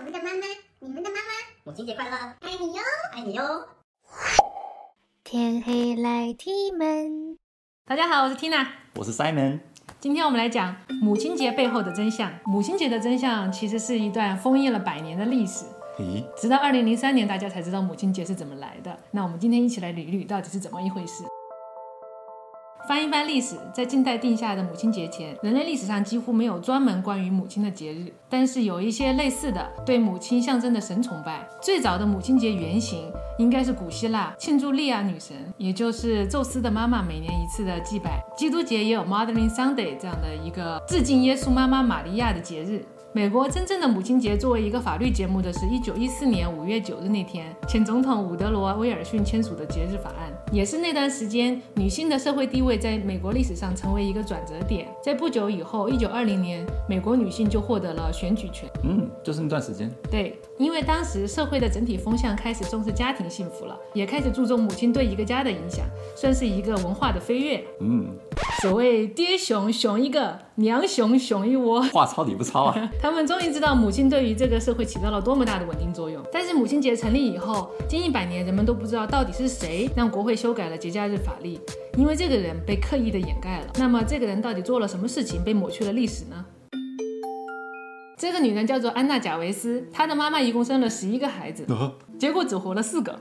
我们的妈妈，你们的妈妈，母亲节快乐，爱你哟！爱你哟！天黑来踢门。大家好，我是 Tina。我是 Simon。今天我们来讲母亲节背后的真相。母亲节的真相其实是一段封印了百年的历史，咦，直到二零零三年大家才知道母亲节是怎么来的。那我们今天一起来捋一捋到底是怎么一回事。翻一翻历史，在近代定下的母亲节前，人类历史上几乎没有专门关于母亲的节日，但是有一些类似的对母亲象征的神崇拜。最早的母亲节原型应该是古希腊庆祝利亚女神，也就是宙斯的妈妈每年一次的祭拜。基督节也有 Mothering Sunday 这样的一个致敬耶稣妈妈玛利亚的节日。美国真正的母亲节作为一个法律节目的是一九一四年五月九日那天，前总统伍德罗·威尔逊签署的节日法案，也是那段时间女性的社会地位在美国历史上成为一个转折点。在不久以后，一九二零年，美国女性就获得了选举权。嗯，就是那段时间。对，因为当时社会的整体风向开始重视家庭幸福了，也开始注重母亲对一个家的影响，算是一个文化的飞跃。嗯，所谓爹熊熊一个，娘熊熊一窝。话糙理不糙啊。他们终于知道母亲对于这个社会起到了多么大的稳定作用。但是母亲节成立以后，近一百年人们都不知道到底是谁让国会修改了节假日法律，因为这个人被刻意的掩盖了。那么这个人到底做了什么事情被抹去了历史呢？这个女人叫做安娜·贾维斯，她的妈妈一共生了十一个孩子，啊结果只活了四个。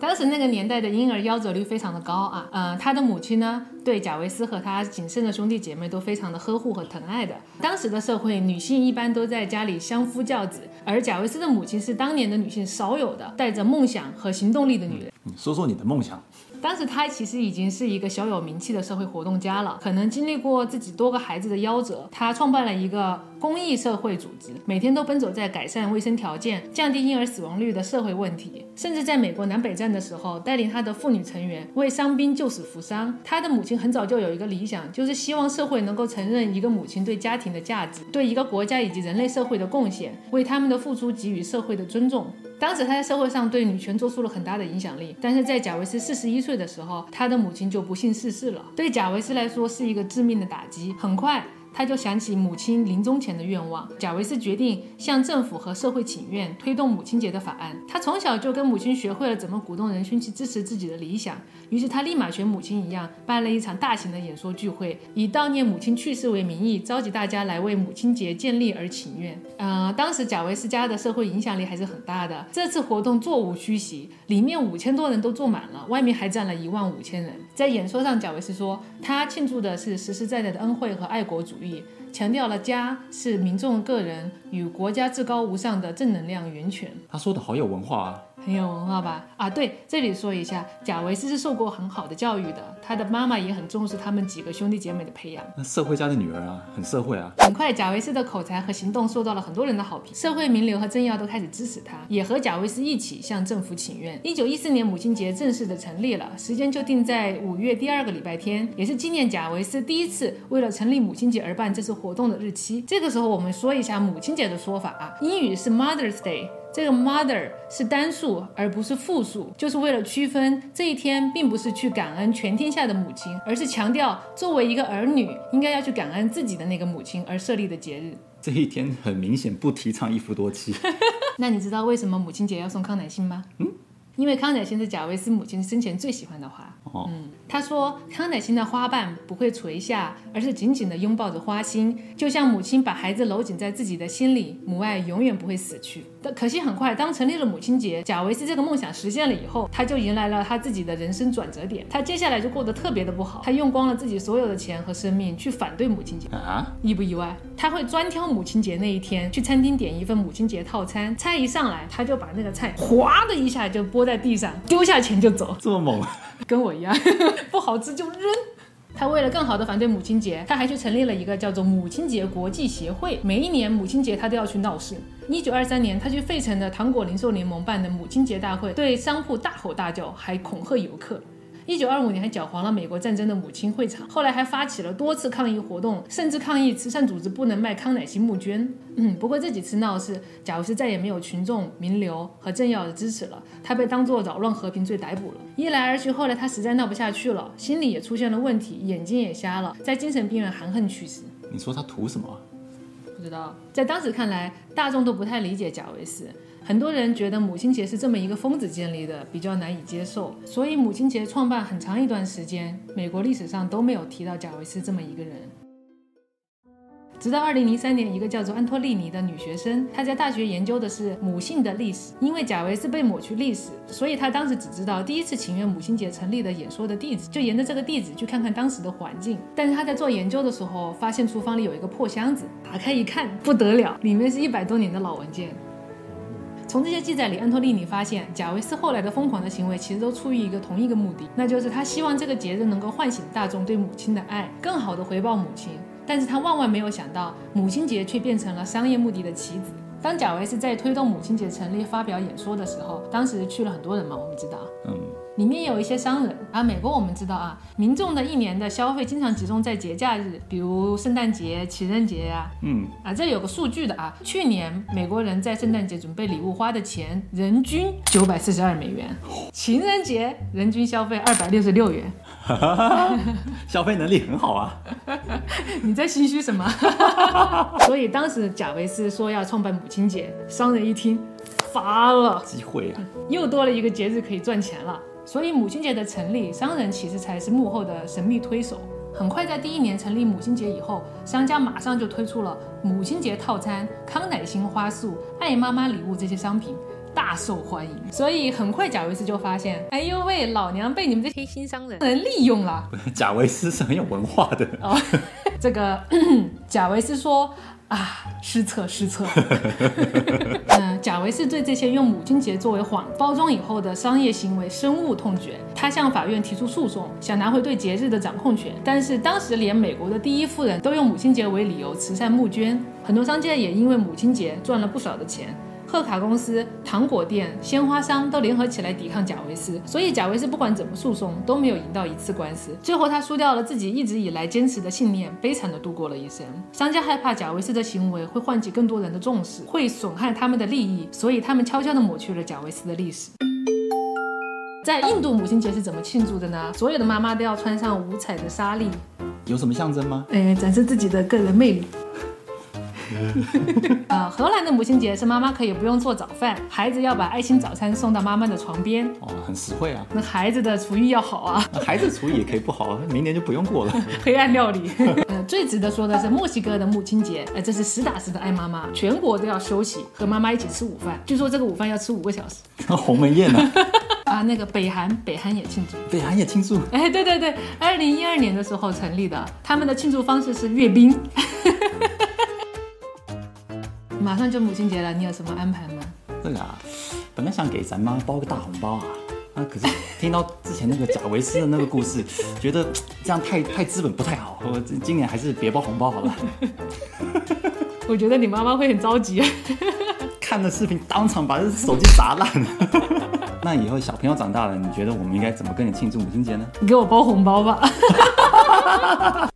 当时那个年代的婴儿夭折率非常的高啊，呃，她的母亲呢，对贾维斯和她仅剩的兄弟姐妹都非常的呵护和疼爱的。当时的社会，女性一般都在家里相夫教子，而贾维斯的母亲是当年的女性少有的带着梦想和行动力的女人。你说说你的梦想。当时他其实已经是一个小有名气的社会活动家了，可能经历过自己多个孩子的夭折，他创办了一个公益社会组织，每天都奔走在改善卫生条件、降低婴儿死亡率的社会问题，甚至在美国南北战的时候，带领他的妇女成员为伤兵救死扶伤。他的母亲很早就有一个理想，就是希望社会能够承认一个母亲对家庭的价值，对一个国家以及人类社会的贡献，为他们的付出给予社会的尊重。当时他在社会上对女权做出了很大的影响力，但是在贾维斯四十一岁的时候，他的母亲就不幸逝世了，对贾维斯来说是一个致命的打击。很快。他就想起母亲临终前的愿望，贾维斯决定向政府和社会请愿，推动母亲节的法案。他从小就跟母亲学会了怎么鼓动人群去支持自己的理想，于是他立马学母亲一样，办了一场大型的演说聚会，以悼念母亲去世为名义，召集大家来为母亲节建立而请愿。呃，当时贾维斯家的社会影响力还是很大的，这次活动座无虚席，里面五千多人都坐满了，外面还站了一万五千人。在演说上，贾维斯说，他庆祝的是实实在在的恩惠和爱国主义。域强调了家是民众个人与国家至高无上的正能量源泉。他说的好有文化啊。很有文化吧？啊，对，这里说一下，贾维斯是受过很好的教育的，他的妈妈也很重视他们几个兄弟姐妹的培养。那社会家的女儿啊，很社会啊。很快，贾维斯的口才和行动受到了很多人的好评，社会名流和政要都开始支持他，也和贾维斯一起向政府请愿。一九一四年，母亲节正式的成立了，时间就定在五月第二个礼拜天，也是纪念贾维斯第一次为了成立母亲节而办这次活动的日期。这个时候，我们说一下母亲节的说法啊，英语是 Mother's Day。这个 mother 是单数而不是复数，就是为了区分这一天并不是去感恩全天下的母亲，而是强调作为一个儿女应该要去感恩自己的那个母亲而设立的节日。这一天很明显不提倡一夫多妻。那你知道为什么母亲节要送康乃馨吗？嗯，因为康乃馨是贾维斯母亲生前最喜欢的花。哦，嗯，他说康乃馨的花瓣不会垂下，而是紧紧地拥抱着花心，就像母亲把孩子搂紧在自己的心里，母爱永远不会死去。但可惜很快，当成立了母亲节，贾维斯这个梦想实现了以后，他就迎来了他自己的人生转折点。他接下来就过得特别的不好，他用光了自己所有的钱和生命去反对母亲节。啊，意不意外？他会专挑母亲节那一天去餐厅点一份母亲节套餐，菜一上来，他就把那个菜哗的一下就拨在地上，丢下钱就走，这么猛。跟我一样，不好吃就扔。他为了更好的反对母亲节，他还去成立了一个叫做母亲节国际协会。每一年母亲节，他都要去闹事。一九二三年，他去费城的糖果零售联盟办的母亲节大会，对商铺大吼大叫，还恐吓游客。一九二五年还搅黄了美国战争的母亲会场，后来还发起了多次抗议活动，甚至抗议慈善组织不能卖康乃馨募捐。嗯，不过这几次闹事，贾维斯再也没有群众、名流和政要的支持了，他被当作扰乱和平罪逮捕了。一来二去，后来他实在闹不下去了，心理也出现了问题，眼睛也瞎了，在精神病院含恨去世。你说他图什么？不知道，在当时看来，大众都不太理解贾维斯。很多人觉得母亲节是这么一个疯子建立的，比较难以接受。所以母亲节创办很长一段时间，美国历史上都没有提到贾维斯这么一个人。直到二零零三年，一个叫做安托利尼的女学生，她在大学研究的是母性的历史。因为贾维斯被抹去历史，所以她当时只知道第一次请愿母亲节成立的演说的地址，就沿着这个地址去看看当时的环境。但是她在做研究的时候，发现厨房里有一个破箱子，打开一看，不得了，里面是一百多年的老文件。从这些记载里，安托利尼发现贾维斯后来的疯狂的行为其实都出于一个同一个目的，那就是他希望这个节日能够唤醒大众对母亲的爱，更好的回报母亲。但是他万万没有想到，母亲节却变成了商业目的的棋子。当贾维斯在推动母亲节成立、发表演说的时候，当时去了很多人嘛，我们知道，嗯，里面有一些商人啊。美国我们知道啊，民众的一年的消费经常集中在节假日，比如圣诞节、情人节呀、嗯，啊，这有个数据的啊，去年美国人在圣诞节准备礼物花的钱，人均九百四十二美元，情人节人均消费二百六十六元。消费能力很好啊。你在心虚什么？所以当时贾维斯说要创办母亲节，商人一听发了，机会啊，又多了一个节日可以赚钱了。所以母亲节的成立，商人其实才是幕后的神秘推手。很快在第一年成立母亲节以后，商家马上就推出了母亲节套餐、康乃馨花束、爱妈妈礼物这些商品。大受欢迎，所以很快贾维斯就发现，哎呦喂，老娘被你们这些心商人人利用了。贾维斯是很有文化的。哦，这个 贾维斯说啊，失策失策。嗯，贾维斯对这些用母亲节作为谎包装以后的商业行为深恶痛绝，他向法院提出诉讼，想拿回对节日的掌控权。但是当时连美国的第一夫人都用母亲节为理由慈善募捐，很多商界也因为母亲节赚了不少的钱。贺卡公司、糖果店、鲜花商都联合起来抵抗贾维斯，所以贾维斯不管怎么诉讼都没有赢到一次官司。最后他输掉了自己一直以来坚持的信念，悲惨的度过了一生。商家害怕贾维斯的行为会唤起更多人的重视，会损害他们的利益，所以他们悄悄地抹去了贾维斯的历史。在印度，母亲节是怎么庆祝的呢？所有的妈妈都要穿上五彩的纱丽，有什么象征吗？哎，展示自己的个人魅力。啊，荷兰的母亲节是妈妈可以不用做早饭，孩子要把爱心早餐送到妈妈的床边。哦，很实惠啊。那孩子的厨艺要好啊，孩子厨艺也可以不好，明年就不用过了。黑暗料理。呃，最值得说的是墨西哥的母亲节，哎，这是实打实的爱妈妈，全国都要休息，和妈妈一起吃午饭。据说这个午饭要吃五个小时。鸿门宴呢？啊，那个北韩，北韩也庆祝，北韩也庆祝。哎，对对对，二零一二年的时候成立的，他们的庆祝方式是阅兵。马上就母亲节了，你有什么安排吗？这个啊，本来想给咱妈包个大红包啊，啊，可是听到之前那个贾维斯的那个故事，觉得这样太太资本不太好，我今年还是别包红包好了。我觉得你妈妈会很着急。看了视频，当场把这手机砸烂了。那以后小朋友长大了，你觉得我们应该怎么跟你庆祝母亲节呢？你给我包红包吧。